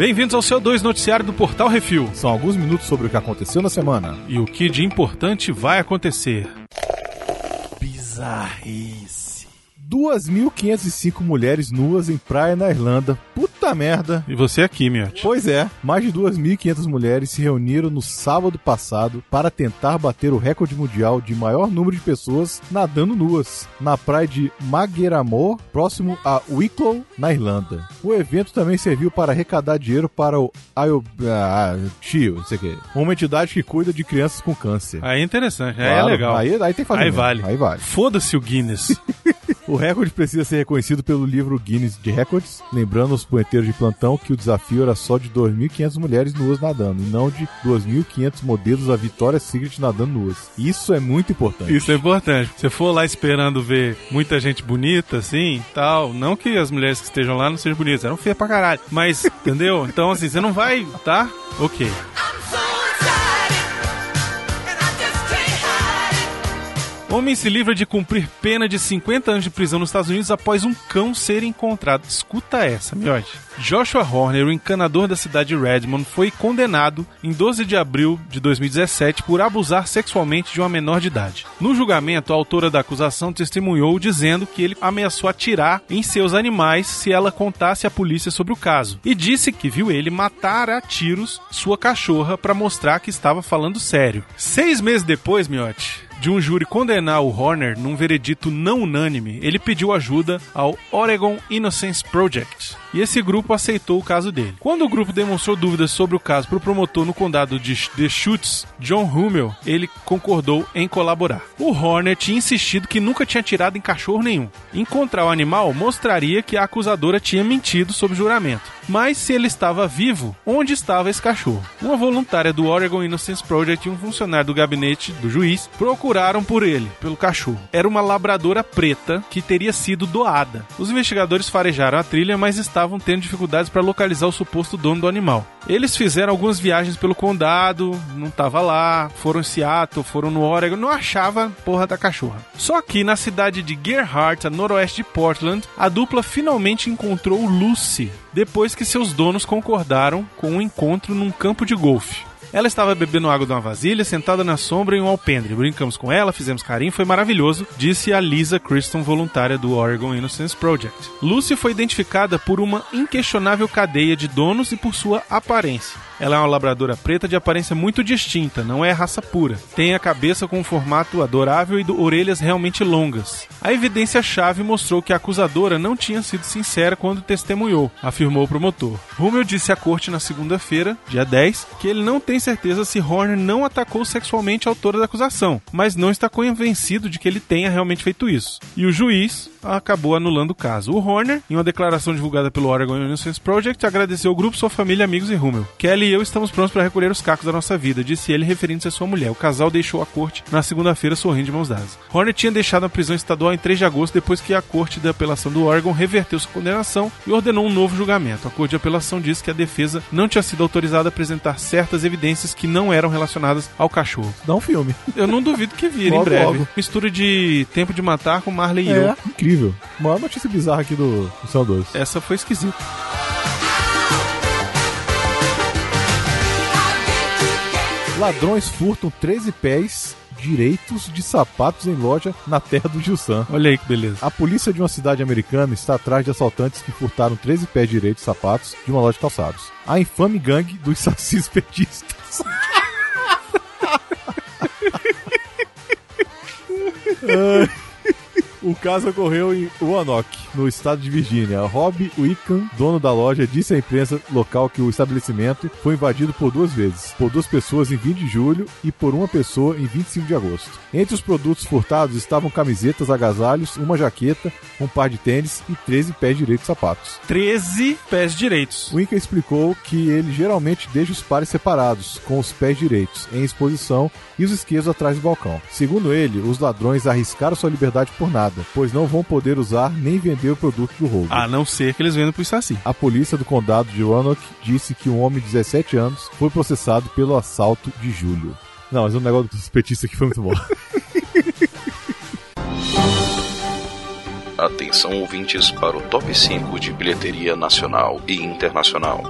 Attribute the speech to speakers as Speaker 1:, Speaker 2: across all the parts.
Speaker 1: Bem-vindos ao seu 2 noticiário do Portal Refil.
Speaker 2: São alguns minutos sobre o que aconteceu na semana.
Speaker 1: E o que de importante vai acontecer.
Speaker 2: Bizarrice. 2.505 mulheres nuas em praia na Irlanda. Puta merda.
Speaker 1: E você aqui, Miotti.
Speaker 2: Pois é, mais de 2.500 mulheres se reuniram no sábado passado para tentar bater o recorde mundial de maior número de pessoas nadando nuas na praia de Magueramore, próximo a Wicklow, na Irlanda. O evento também serviu para arrecadar dinheiro para o IOBTIO, não sei o que, uma entidade que cuida de crianças com câncer.
Speaker 1: Aí é interessante, aí é legal.
Speaker 2: Aí, aí tem que fazer
Speaker 1: Aí
Speaker 2: mesmo.
Speaker 1: vale.
Speaker 2: Aí vale.
Speaker 1: Foda-se o Guinness.
Speaker 2: O recorde precisa ser reconhecido pelo livro Guinness de Records, lembrando aos punheteiros de plantão que o desafio era só de 2.500 mulheres nuas nadando, e não de 2.500 modelos da Victoria's Secret nadando nuas. Isso é muito importante.
Speaker 1: Isso é importante. Se for lá esperando ver muita gente bonita, assim, tal, não que as mulheres que estejam lá não sejam bonitas, eram feias pra caralho. Mas, entendeu? Então, assim, você não vai, tá? Ok. Homem se livra de cumprir pena de 50 anos de prisão nos Estados Unidos após um cão ser encontrado. Escuta essa, miote. Joshua Horner, o encanador da cidade de Redmond, foi condenado em 12 de abril de 2017 por abusar sexualmente de uma menor de idade. No julgamento, a autora da acusação testemunhou dizendo que ele ameaçou atirar em seus animais se ela contasse à polícia sobre o caso e disse que viu ele matar a tiros sua cachorra para mostrar que estava falando sério. Seis meses depois, miote, de um júri condenar o Horner num veredito não unânime, ele pediu ajuda ao Oregon Innocence Project. E esse grupo aceitou o caso dele. Quando o grupo demonstrou dúvidas sobre o caso para o promotor no condado de Deschutes, John Hummel, ele concordou em colaborar. O Horner tinha insistido que nunca tinha atirado em cachorro nenhum. Encontrar o animal mostraria que a acusadora tinha mentido sob juramento. Mas se ele estava vivo, onde estava esse cachorro? Uma voluntária do Oregon Innocence Project e um funcionário do gabinete do juiz procuraram por ele, pelo cachorro. Era uma labradora preta que teria sido doada. Os investigadores farejaram a trilha, mas estavam tendo dificuldades para localizar o suposto dono do animal. Eles fizeram algumas viagens pelo condado, não estava lá, foram em Seattle, foram no Oregon, não achava porra da cachorra. Só que na cidade de Gerhardt, a noroeste de Portland, a dupla finalmente encontrou Lucy, depois que seus donos concordaram com um encontro num campo de golfe. Ela estava bebendo água de uma vasilha, sentada na sombra em um alpendre. Brincamos com ela, fizemos carinho, foi maravilhoso, disse a Lisa Criston, voluntária do Oregon Innocence Project. Lucy foi identificada por uma inquestionável cadeia de donos e por sua aparência. Ela é uma labradora preta de aparência muito distinta, não é raça pura. Tem a cabeça com um formato adorável e do- orelhas realmente longas. A evidência-chave mostrou que a acusadora não tinha sido sincera quando testemunhou, afirmou o promotor. Rummel disse à corte na segunda-feira, dia 10, que ele não tem certeza se Horner não atacou sexualmente a autora da acusação, mas não está convencido de que ele tenha realmente feito isso. E o juiz acabou anulando o caso. O Horner, em uma declaração divulgada pelo Oregon Innocence Project, agradeceu ao grupo, sua família, amigos e Rummel. Kelly e eu estamos prontos para recolher os cacos da nossa vida, disse ele, referindo-se à sua mulher. O casal deixou a corte na segunda-feira sorrindo de mãos dadas. Horner tinha deixado a prisão estadual em 3 de agosto, depois que a corte de apelação do Oregon reverteu sua condenação e ordenou um novo julgamento. A corte de apelação disse que a defesa não tinha sido autorizada a apresentar certas evidências que não eram relacionadas ao cachorro.
Speaker 2: Dá um filme.
Speaker 1: Eu não duvido que vire em breve.
Speaker 2: logo.
Speaker 1: Mistura de Tempo de Matar com Marley e eu.
Speaker 2: É, incrível. Maior notícia bizarra aqui do, do Céu 2.
Speaker 1: Essa foi esquisita.
Speaker 2: Ladrões furtam 13 pés direitos de sapatos em loja na terra do Gilsan.
Speaker 1: Olha aí que beleza.
Speaker 2: A polícia de uma cidade americana está atrás de assaltantes que furtaram 13 pés direitos de sapatos de uma loja de calçados. A infame gangue dos sacis petistas. O caso ocorreu em Roanoke, no estado de Virgínia. Rob Wickham, dono da loja, disse à imprensa local que o estabelecimento foi invadido por duas vezes, por duas pessoas em 20 de julho e por uma pessoa em 25 de agosto. Entre os produtos furtados estavam camisetas, agasalhos, uma jaqueta, um par de tênis e 13 pés direitos de sapatos.
Speaker 1: 13 pés direitos.
Speaker 2: Wickham explicou que ele geralmente deixa os pares separados, com os pés direitos em exposição e os esquerdos atrás do balcão. Segundo ele, os ladrões arriscaram sua liberdade por nada, pois não vão poder usar nem vender o produto do roubo.
Speaker 1: A não ser que eles vendam pro Saci.
Speaker 2: A polícia do condado de Roanoke disse que um homem de 17 anos foi processado pelo assalto de julho. Não, mas o negócio dos petistas aqui foi muito bom.
Speaker 3: Atenção ouvintes para o top 5 de bilheteria nacional e internacional.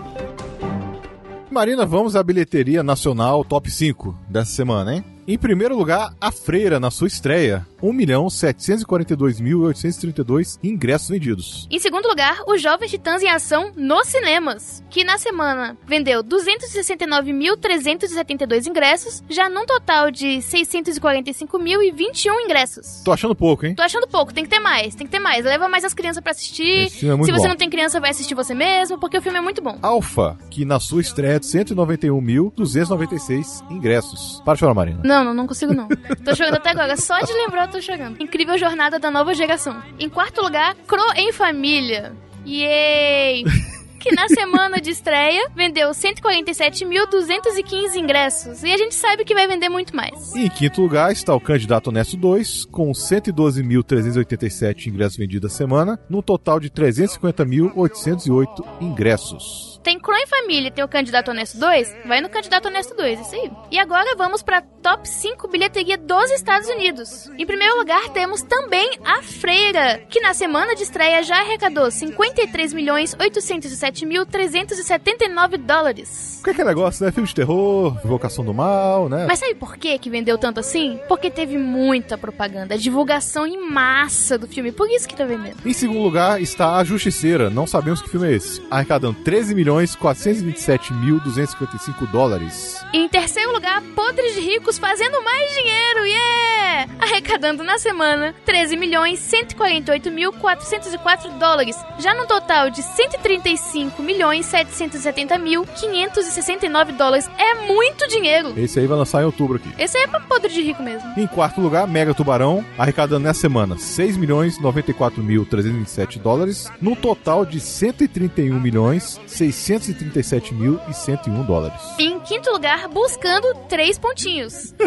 Speaker 2: Marina, vamos à bilheteria nacional top 5 dessa semana, hein? Em primeiro lugar, A Freira, na sua estreia, 1.742.832 ingressos vendidos.
Speaker 4: Em segundo lugar, Os Jovens Titãs em Ação nos cinemas, que na semana vendeu 269.372 ingressos, já num total de 645.021 ingressos.
Speaker 2: Tô achando pouco, hein?
Speaker 4: Tô achando pouco, tem que ter mais, tem que ter mais. Leva mais as crianças pra assistir.
Speaker 2: Esse filme é muito
Speaker 4: Se você
Speaker 2: bom.
Speaker 4: não tem criança, vai assistir você mesmo, porque o filme é muito bom.
Speaker 2: Alpha, que na sua estreia de 191.296 ingressos. Para de chorar, Marina.
Speaker 4: Não, não, não consigo não. tô chorando até agora. Só de lembrar tô chorando. Incrível jornada da nova geração. Em quarto lugar, Cro em Família. Yay! Que na semana de estreia vendeu 147.215 ingressos. E a gente sabe que vai vender muito mais.
Speaker 2: E em quinto lugar está o Candidato Honesto 2, com 112.387 ingressos vendidos a semana, num total de 350.808 ingressos.
Speaker 4: Tem em Família, tem o Candidato Honesto 2? Vai no Candidato Honesto 2, isso aí. E agora vamos pra top 5 bilheteria dos Estados Unidos. Em primeiro lugar, temos também A Freira, que na semana de estreia já arrecadou 53.807.379 dólares.
Speaker 2: O que é que é negócio, né? Filme de terror, Invocação do Mal, né?
Speaker 4: Mas sabe por que que vendeu tanto assim? Porque teve muita propaganda, divulgação em massa do filme, por isso que tá vendendo.
Speaker 2: Em segundo lugar está A Justiceira, não sabemos que filme é esse, arrecadando 13 milhões 427.255 dólares.
Speaker 4: E em terceiro lugar, Podres de Ricos fazendo mais dinheiro, yeah! Arrecadando na semana 13 milhões 148.404 dólares, já num total de 135 milhões 770.569 dólares. É muito dinheiro!
Speaker 2: Esse aí vai lançar em outubro aqui.
Speaker 4: Esse aí é pra podre de rico mesmo.
Speaker 2: Em quarto lugar, Mega Tubarão, arrecadando nessa semana 6 milhões 94.327 dólares, num total de 131 milhões 637.101 dólares.
Speaker 4: Em quinto lugar, buscando três pontinhos.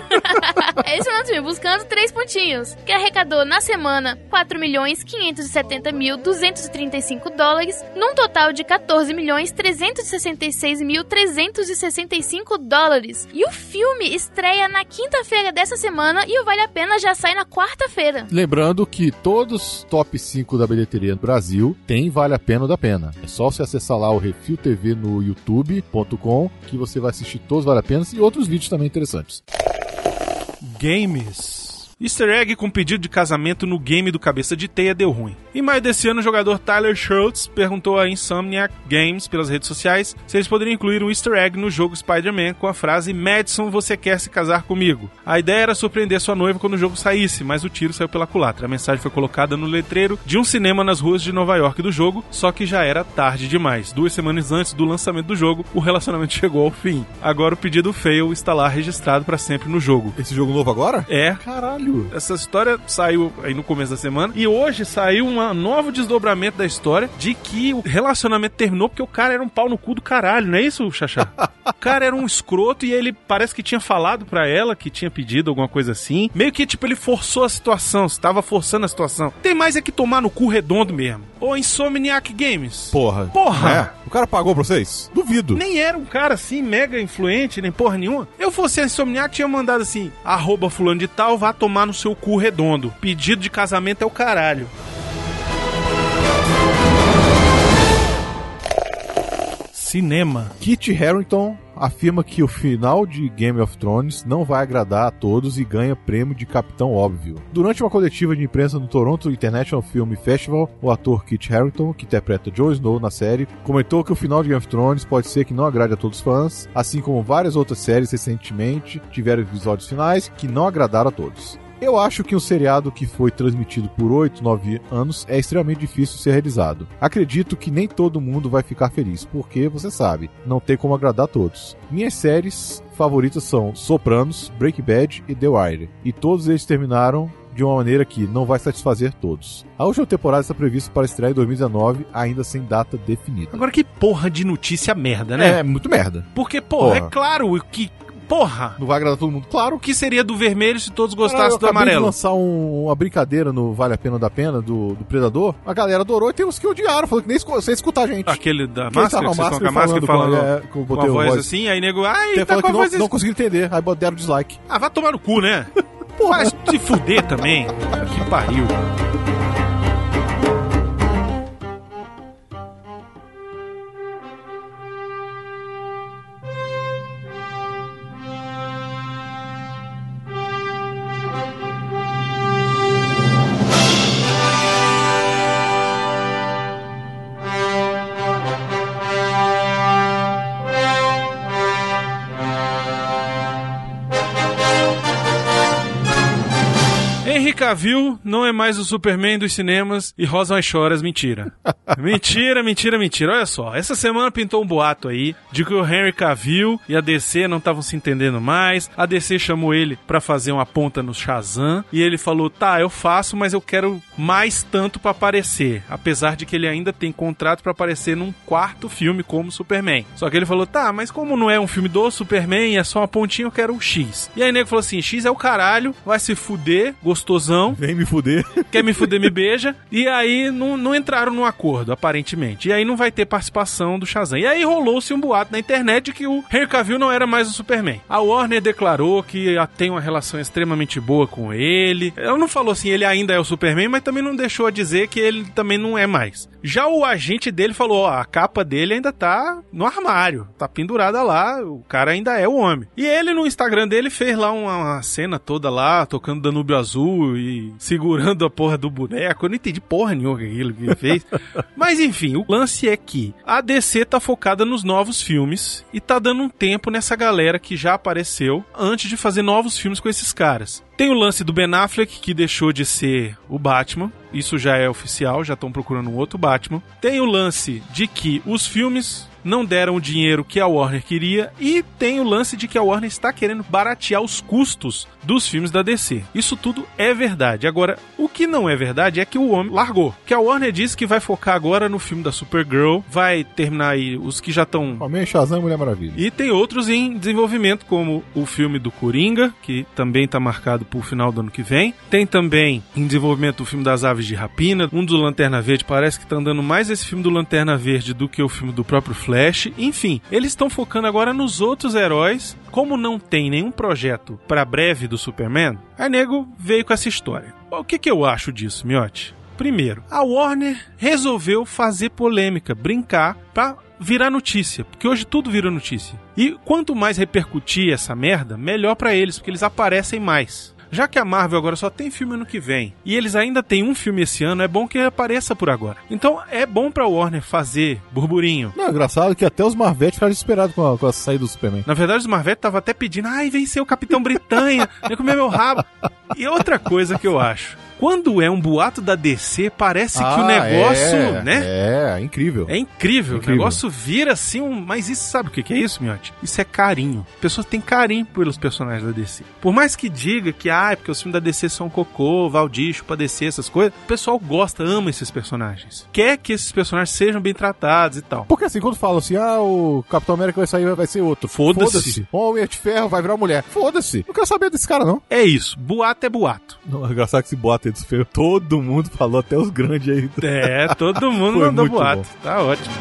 Speaker 4: é isso mesmo, buscando três pontinhos. Que arrecadou na semana 4 milhões 570.235 dólares, num total de 14 milhões 366.365 dólares. E o filme estreia na quinta-feira dessa semana e o Vale a Pena já sai na quarta-feira.
Speaker 2: Lembrando que todos os top 5 da bilheteria no Brasil tem Vale a Pena ou da Pena. É só você acessar lá o Refil TV no youtube.com que você vai assistir todos Vale a Pena e outros vídeos também interessantes.
Speaker 1: Games. Easter egg com pedido de casamento no game do Cabeça de Teia deu ruim. Em maio desse ano, o jogador Tyler Schultz perguntou a Insomniac Games pelas redes sociais se eles poderiam incluir um Easter egg no jogo Spider-Man com a frase Madison, você quer se casar comigo? A ideia era surpreender sua noiva quando o jogo saísse, mas o tiro saiu pela culatra. A mensagem foi colocada no letreiro de um cinema nas ruas de Nova York do jogo, só que já era tarde demais. Duas semanas antes do lançamento do jogo, o relacionamento chegou ao fim. Agora o pedido fail está lá registrado para sempre no jogo.
Speaker 2: Esse jogo novo agora?
Speaker 1: É,
Speaker 2: Caralho.
Speaker 1: Essa história saiu aí no começo da semana e hoje saiu um novo desdobramento da história de que o relacionamento terminou porque o cara era um pau no cu do caralho, não é isso, Xaxá? o cara era um escroto e ele parece que tinha falado pra ela que tinha pedido alguma coisa assim. Meio que tipo ele forçou a situação, estava forçando a situação. Tem mais é que tomar no cu redondo mesmo. Ou Insomniac Games.
Speaker 2: Porra.
Speaker 1: Porra!
Speaker 2: É. O cara pagou pra vocês? Duvido.
Speaker 1: Nem era um cara assim, mega influente, nem porra nenhuma. Eu fosse a Insomniac, tinha mandado assim, arroba fulano de tal, vá tomar no seu cu redondo. Pedido de casamento é o caralho. Cinema.
Speaker 2: Kit Harington afirma que o final de Game of Thrones não vai agradar a todos e ganha prêmio de Capitão Óbvio. Durante uma coletiva de imprensa no Toronto International Film Festival, o ator Kit Harington, que interpreta Jon Snow na série, comentou que o final de Game of Thrones pode ser que não agrade a todos os fãs, assim como várias outras séries recentemente tiveram episódios finais que não agradaram a todos. Eu acho que um seriado que foi transmitido por 8, 9 anos é extremamente difícil ser realizado. Acredito que nem todo mundo vai ficar feliz, porque você sabe, não tem como agradar a todos. Minhas séries favoritas são Sopranos, Breaking Bad e The Wire, e todos eles terminaram de uma maneira que não vai satisfazer todos. A última temporada está prevista para estrear em 2019, ainda sem data definida.
Speaker 1: Agora que porra de notícia merda, né?
Speaker 2: É, muito merda.
Speaker 1: Porque, porra,
Speaker 2: Porra.
Speaker 1: é claro que. Porra!
Speaker 2: Não vai agradar todo mundo? Claro.
Speaker 1: O que seria do vermelho se todos gostassem
Speaker 2: eu
Speaker 1: do
Speaker 2: acabei de
Speaker 1: amarelo?
Speaker 2: lançar um- uma brincadeira no Vale a Pena ou da Pena do, do Predador. A galera adorou e tem uns que odiaram, falou que nem escu- sem escutar a gente.
Speaker 1: Aquele da
Speaker 2: Quem
Speaker 1: máscara, que
Speaker 2: com a
Speaker 1: vocês estão com a máscara
Speaker 2: falando
Speaker 1: falando
Speaker 2: com é, com-
Speaker 1: com a voz
Speaker 2: voz.
Speaker 1: assim, aí nego, ai,
Speaker 2: Tem
Speaker 1: tá com a
Speaker 2: que
Speaker 1: voz
Speaker 2: não, não conseguiram entender, aí deram dislike.
Speaker 1: Ah, vai tomar no cu, né? Vai se fuder também. Que pariu. Cavill não é mais o Superman dos cinemas e Rosa mais choras, mentira. mentira, mentira, mentira. Olha só, essa semana pintou um boato aí de que o Henry Cavill e a DC não estavam se entendendo mais. A DC chamou ele pra fazer uma ponta no Shazam e ele falou: "Tá, eu faço, mas eu quero mais tanto pra aparecer", apesar de que ele ainda tem contrato pra aparecer num quarto filme como Superman. Só que ele falou: "Tá, mas como não é um filme do Superman, é só uma pontinha, eu quero um X". E aí o nego falou assim: "X é o caralho, vai se fuder, gostosão".
Speaker 2: Vem me fuder.
Speaker 1: quer me fuder, me beija. E aí não, não entraram num acordo, aparentemente. E aí não vai ter participação do Shazam. E aí rolou-se um boato na internet de que o Henry Cavill não era mais o Superman. A Warner declarou que tem uma relação extremamente boa com ele. Ela não falou assim, ele ainda é o Superman, mas também não deixou a dizer que ele também não é mais. Já o agente dele falou, ó, a capa dele ainda tá no armário, tá pendurada lá, o cara ainda é o homem. E ele no Instagram dele fez lá uma, uma cena toda lá, tocando Danúbio Azul e segurando a porra do boneco. Eu não entendi porra nenhuma aquilo que ele fez. Mas enfim, o lance é que a DC tá focada nos novos filmes e tá dando um tempo nessa galera que já apareceu antes de fazer novos filmes com esses caras. Tem o lance do Ben Affleck, que deixou de ser o Batman. Isso já é oficial, já estão procurando um outro Batman. Tem o lance de que os filmes não deram o dinheiro que a Warner queria e tem o lance de que a Warner está querendo baratear os custos dos filmes da DC. Isso tudo é verdade. Agora, o que não é verdade é que o homem largou. Que a Warner disse que vai focar agora no filme da Supergirl, vai terminar aí os que já estão
Speaker 2: Homem Shazam e Mulher Maravilha.
Speaker 1: e tem outros em desenvolvimento, como o filme do Coringa, que também está marcado para o final do ano que vem. Tem também em desenvolvimento o filme das Aves de Rapina, um do Lanterna Verde. Parece que está andando mais esse filme do Lanterna Verde do que o filme do próprio Flash. Enfim, eles estão focando agora nos outros heróis. Como não tem nenhum projeto para breve do Superman, a nego veio com essa história. O que, que eu acho disso, Miotti? Primeiro, a Warner resolveu fazer polêmica, brincar pra virar notícia, porque hoje tudo vira notícia. E quanto mais repercutir essa merda, melhor pra eles, porque eles aparecem mais. Já que a Marvel agora só tem filme ano que vem e eles ainda têm um filme esse ano, é bom que apareça por agora. Então é bom pra Warner fazer burburinho.
Speaker 2: Não, é engraçado que até os Marvete ficaram desesperados com a, com a saída do Superman.
Speaker 1: Na verdade, os Marvete estavam até pedindo, ai, vem ser o Capitão Britânia, vem comer meu rabo. E outra coisa que eu acho, quando é um boato da DC, parece que o
Speaker 2: Ah,
Speaker 1: negócio,
Speaker 2: é,
Speaker 1: né?
Speaker 2: É, incrível.
Speaker 1: É incrível.
Speaker 2: Incrível.
Speaker 1: O negócio vira assim um. Mas isso sabe o que que é isso, Miotti? Isso é carinho. Pessoas têm carinho pelos personagens da DC. Por mais que diga que, ah, é porque os filmes da DC são cocô, Valdicho pra DC, essas coisas, o pessoal gosta, ama esses personagens. Quer que esses personagens sejam bem tratados e tal.
Speaker 2: Porque assim, quando falam assim, ah, o Capitão América vai sair, vai ser outro.
Speaker 1: Foda-se.
Speaker 2: O Homem de Ferro vai virar mulher. Foda-se. Não quero saber desse cara, não.
Speaker 1: É isso. Boato é boato.
Speaker 2: Não, é engraçado que esse bota aí dos feios, todo mundo falou, até os grandes aí.
Speaker 1: É, todo mundo mandou boato.
Speaker 2: bom.
Speaker 1: Tá ótimo.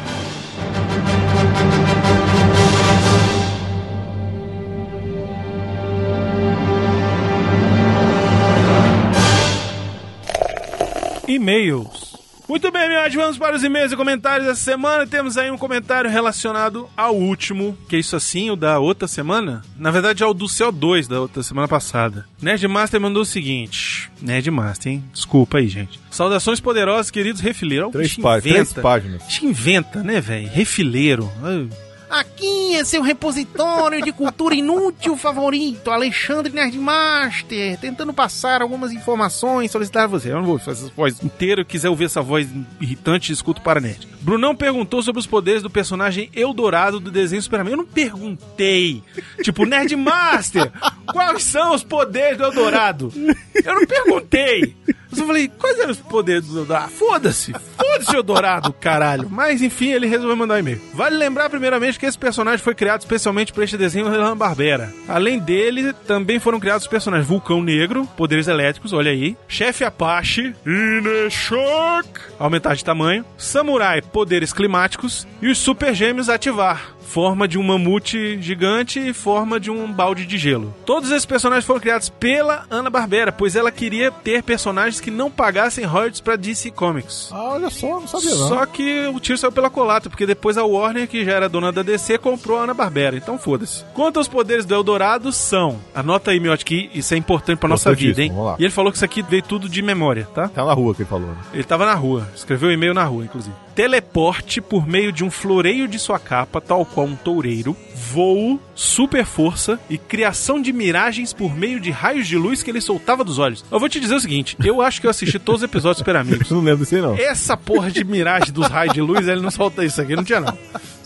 Speaker 1: E-mails. Muito bem, meus, vamos para os e-mails e comentários dessa semana. Temos aí um comentário relacionado ao último, que é isso assim, o da outra semana. Na verdade, é o do CO2 da outra semana passada. Nerdmaster mandou o seguinte: Nerdmaster, hein? Desculpa aí, gente. Saudações poderosas, queridos refileiros.
Speaker 2: Três, pá
Speaker 1: inventa.
Speaker 2: três páginas.
Speaker 1: A gente inventa, né, velho? Refileiro. Ai. Aqui é seu repositório de cultura inútil favorito, Alexandre Nerdmaster, tentando passar algumas informações, solicitar a você. Eu não vou fazer essa voz inteira, quiser ouvir essa voz irritante, escuta para Nerd. Brunão perguntou sobre os poderes do personagem Eldorado do desenho Superman. Eu não perguntei. Tipo, Nerdmaster, quais são os poderes do Eldorado? Eu não perguntei. Eu só falei, quais eram os poderes do Eldorado? Foda-se, foda-se Eldorado, caralho. Mas enfim, ele resolveu mandar um e-mail. Vale lembrar primeiramente que esse personagem foi criado especialmente para este desenho da Barbera. Além dele, também foram criados os personagens Vulcão Negro, poderes elétricos, olha aí. Chefe Apache, Ineshock, aumentar de tamanho. Samurai, poderes climáticos. E os Super Gêmeos ativar. Forma de um mamute gigante e forma de um balde de gelo. Todos esses personagens foram criados pela Ana-Barbera, pois ela queria ter personagens que não pagassem royalties pra DC Comics.
Speaker 2: Ah, olha só, não sabia não.
Speaker 1: Só que o tiro saiu pela colata, porque depois a Warner, que já era dona da DC, comprou a Ana-Barbera. Então foda-se. Quanto aos poderes do Eldorado, são... Anota aí, Miotti, que isso é importante pra nossa vida, hein?
Speaker 2: Importantíssimo, vamos lá.
Speaker 1: E ele falou que isso aqui veio tudo de memória, tá?
Speaker 2: Tá na rua que ele falou. né?
Speaker 1: Ele tava na rua, escreveu o e-mail na rua, inclusive. Teleporte por meio de um floreio de sua capa, tal qual um toureiro, voo, super força e criação de miragens por meio de raios de luz que ele soltava dos olhos. Eu vou te dizer o seguinte, eu acho que eu assisti todos os episódios Super Amigos.
Speaker 2: Não lembro disso aí, não.
Speaker 1: Essa porra de miragem dos raios de luz, ele não solta isso aqui, não tinha não.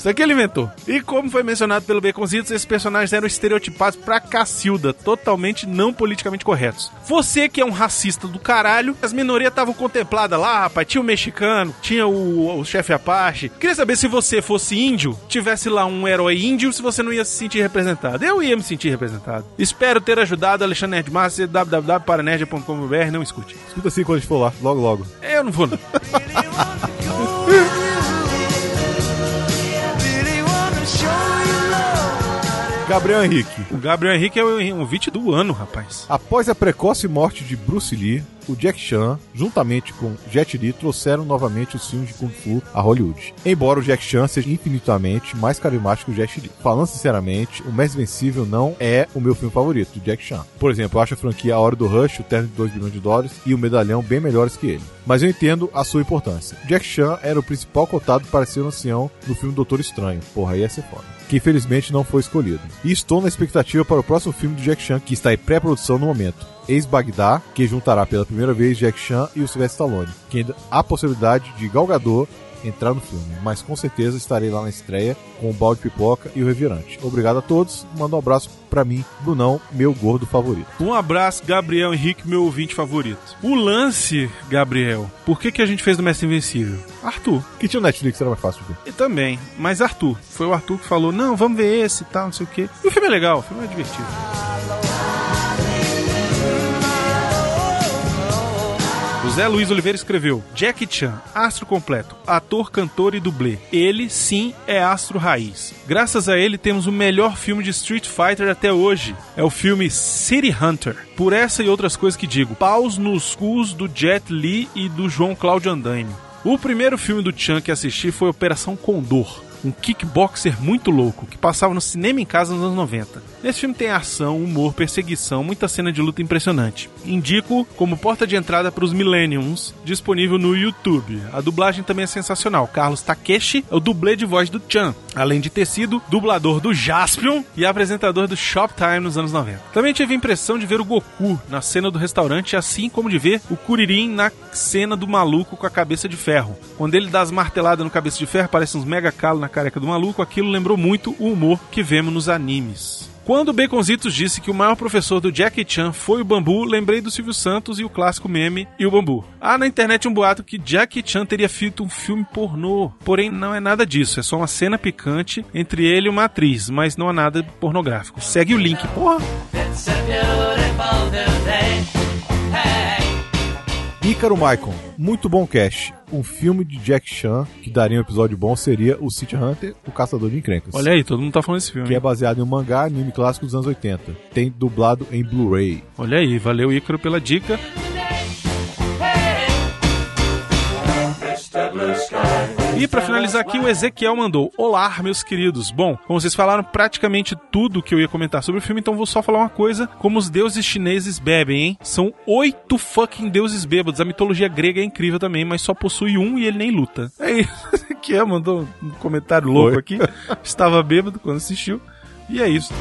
Speaker 1: Isso aqui ele inventou. E como foi mencionado pelo Baconzitos, esses personagens eram estereotipados pra cacilda, totalmente não politicamente corretos. Você que é um racista do caralho, as minorias estavam contempladas lá, rapaz. Tinha o mexicano, tinha o, o chefe Apache. Queria saber se você fosse índio, tivesse lá um herói índio, se você não ia se sentir representado. Eu ia me sentir representado. Espero ter ajudado Alexandre Nerdmaster, www.paranerd.com.br, não escute.
Speaker 2: Escuta assim quando a gente for lá, logo, logo.
Speaker 1: Eu não vou não.
Speaker 2: Gabriel Henrique.
Speaker 1: O Gabriel Henrique é o um VIT do ano, rapaz.
Speaker 2: Após a precoce morte de Bruce Lee, o Jack Chan, juntamente com Jet Li, trouxeram novamente os filmes de Kung Fu a Hollywood. Embora o Jack Chan seja infinitamente mais carismático que o Jet Li. Falando sinceramente, o Mais Vencível não é o meu filme favorito, do Jack Chan. Por exemplo, eu acho a franquia A Hora do Rush, o Terno de 2 bilhões de dólares e o Medalhão bem melhores que ele. Mas eu entendo a sua importância. Jack Chan era o principal cotado para ser o ancião no filme Doutor Estranho. Porra, aí ia ser foda que infelizmente não foi escolhido. E estou na expectativa para o próximo filme do Jack Chan, que está em pré-produção no momento. Ex-Bagdá, que juntará pela primeira vez Jack Chan e o Sylvester Stallone, que ainda há possibilidade de Gal Gadot entrar no filme, mas com certeza estarei lá na estreia com o balde de pipoca e o revirante. Obrigado a todos, manda um abraço pra mim, Brunão, meu gordo favorito.
Speaker 1: Um abraço, Gabriel Henrique, meu ouvinte favorito. O lance, Gabriel, por que, que a gente fez do Mestre Invencível? Arthur.
Speaker 2: Que tinha o Netflix, era mais fácil de ver.
Speaker 1: E também, mas Arthur. Foi o Arthur que falou, não, vamos ver esse e tal, não sei o quê. E o filme é legal, o filme é divertido. Zé Luiz Oliveira escreveu: Jackie Chan, astro completo, ator, cantor e dublê. Ele, sim, é astro raiz. Graças a ele temos o melhor filme de Street Fighter até hoje. É o filme City Hunter. Por essa e outras coisas que digo, paus nos cus do Jet Li e do João Cláudio Andaime. O primeiro filme do Chan que assisti foi Operação Condor um kickboxer muito louco que passava no cinema em casa nos anos 90. Nesse filme tem ação, humor, perseguição, muita cena de luta impressionante. Indico como porta de entrada para os Millenniums, disponível no YouTube. A dublagem também é sensacional. Carlos Takeshi é o dublê de voz do Chan, além de ter sido dublador do Jaspion e apresentador do Shoptime nos anos 90. Também tive a impressão de ver o Goku na cena do restaurante, assim como de ver o Kuririn na cena do maluco com a cabeça de ferro. Quando ele dá as marteladas no cabeça de ferro, parece uns mega calos na careca do maluco, aquilo lembrou muito o humor que vemos nos animes. Quando o Baconzitos disse que o maior professor do Jackie Chan foi o Bambu, lembrei do Silvio Santos e o clássico meme e o Bambu. Há na internet um boato que Jackie Chan teria feito um filme pornô. Porém, não é nada disso. É só uma cena picante entre ele e uma atriz, mas não há nada pornográfico. Segue o link, porra!
Speaker 2: Ícaro Maicon, muito bom cast. Um filme de Jack Chan que daria um episódio bom seria o City Hunter, o Caçador de Encrencas.
Speaker 1: Olha aí, todo mundo tá falando desse filme.
Speaker 2: Que é baseado em um mangá, anime clássico dos anos 80. Tem dublado em Blu-ray.
Speaker 1: Olha aí, valeu Ícaro pela dica. E para finalizar aqui, o Ezequiel mandou: Olá, meus queridos. Bom, como vocês falaram praticamente tudo que eu ia comentar sobre o filme, então vou só falar uma coisa: como os deuses chineses bebem, hein? São oito fucking deuses bêbados. A mitologia grega é incrível também, mas só possui um e ele nem luta. É isso. Ezequiel mandou um comentário louco aqui. Estava bêbado quando assistiu. E é isso.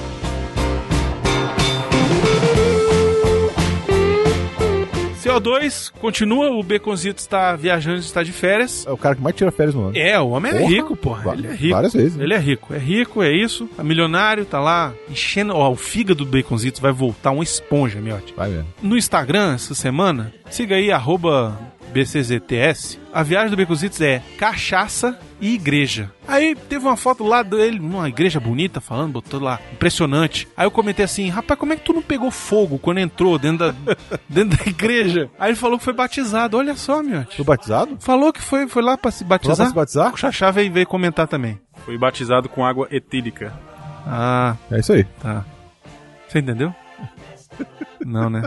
Speaker 1: CO2 continua, o Beconzito está viajando, está de férias.
Speaker 2: É o cara que mais tira férias no ano.
Speaker 1: É, o homem é
Speaker 2: Porra.
Speaker 1: rico, porra. Ele é rico.
Speaker 2: várias vezes, né?
Speaker 1: Ele é rico. É rico, é isso. É milionário, tá lá enchendo. Ó, o fígado do Baconzitos vai voltar uma esponja, miote.
Speaker 2: Vai mesmo.
Speaker 1: No Instagram, essa semana, siga aí, arroba BCZTS. A viagem do Baconzitos é cachaça e igreja. Aí teve uma foto lá dele, numa igreja bonita, falando, botou lá, impressionante. Aí eu comentei assim, rapaz, como é que tu não pegou fogo quando entrou dentro da, dentro da igreja? Aí ele falou que foi batizado, olha só, miote.
Speaker 2: Foi batizado?
Speaker 1: Falou que foi, foi lá pra se
Speaker 2: Foi lá
Speaker 1: batizar.
Speaker 2: pra se batizar?
Speaker 1: O Xaxá veio, veio comentar também.
Speaker 5: Foi batizado com água etílica.
Speaker 1: Ah,
Speaker 2: É isso aí.
Speaker 1: tá. Você entendeu? Não, né?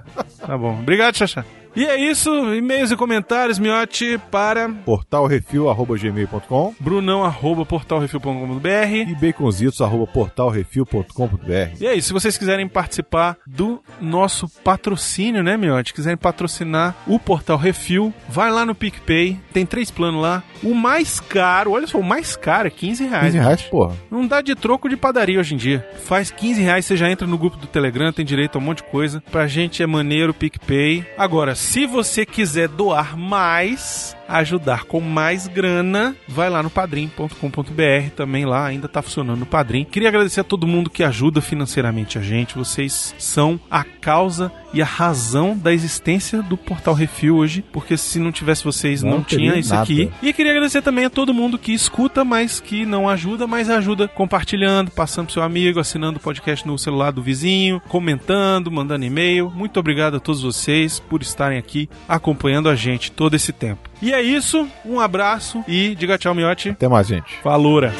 Speaker 1: Tá bom. Obrigado, Xaxá. E é isso, e-mails e comentários, Miote, para
Speaker 2: portalrefil.gmail.com
Speaker 1: brunão, arroba portalrefil.com.br.
Speaker 2: e baconzitos, arroba portalrefil.com.br.
Speaker 1: E é isso, se vocês quiserem participar do nosso patrocínio, né, Miote? Quiserem patrocinar o Portal Refil, vai lá no PicPay, tem três planos lá. O mais caro, olha só, o mais caro é 15 reais.
Speaker 2: 15 reais, porra.
Speaker 1: Não dá de troco de padaria hoje em dia. Faz 15 reais, você já entra no grupo do Telegram, tem direito a um monte de coisa. Pra gente é maneiro, PicPay. Agora, se você quiser doar mais, ajudar com mais grana, vai lá no padrim.com.br, também lá ainda tá funcionando no Padrim. Queria agradecer a todo mundo que ajuda financeiramente a gente. Vocês são a causa e a razão da existência do Portal Refil hoje, porque se não tivesse vocês não,
Speaker 2: Não
Speaker 1: tinha isso
Speaker 2: nada.
Speaker 1: aqui. E queria agradecer também a todo mundo que escuta, mas que não ajuda, mas ajuda compartilhando, passando pro seu amigo, assinando o podcast no celular do vizinho, comentando, mandando e-mail. Muito obrigado a todos vocês por estarem aqui acompanhando a gente todo esse tempo. E é isso, um abraço e diga tchau, Miote.
Speaker 2: Até mais, gente.
Speaker 1: Faloura!